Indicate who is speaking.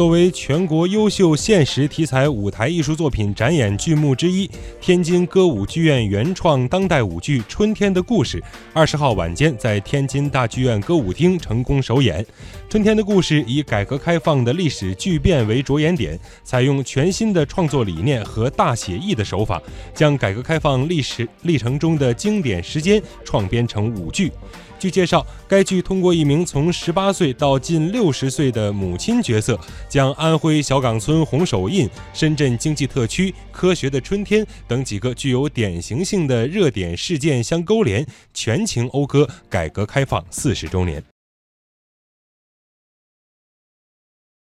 Speaker 1: 作为全国优秀现实题材舞台艺术作品展演剧目之一，天津歌舞剧院原创当代舞剧《春天的故事》二十号晚间在天津大剧院歌舞厅成功首演。《春天的故事》以改革开放的历史巨变为着眼点，采用全新的创作理念和大写意的手法，将改革开放历史历程中的经典时间创编成舞剧。据介绍，该剧通过一名从十八岁到近六十岁的母亲角色，将安徽小岗村红手印、深圳经济特区、科学的春天等几个具有典型性的热点事件相勾连，全情讴歌改革开放四十周年。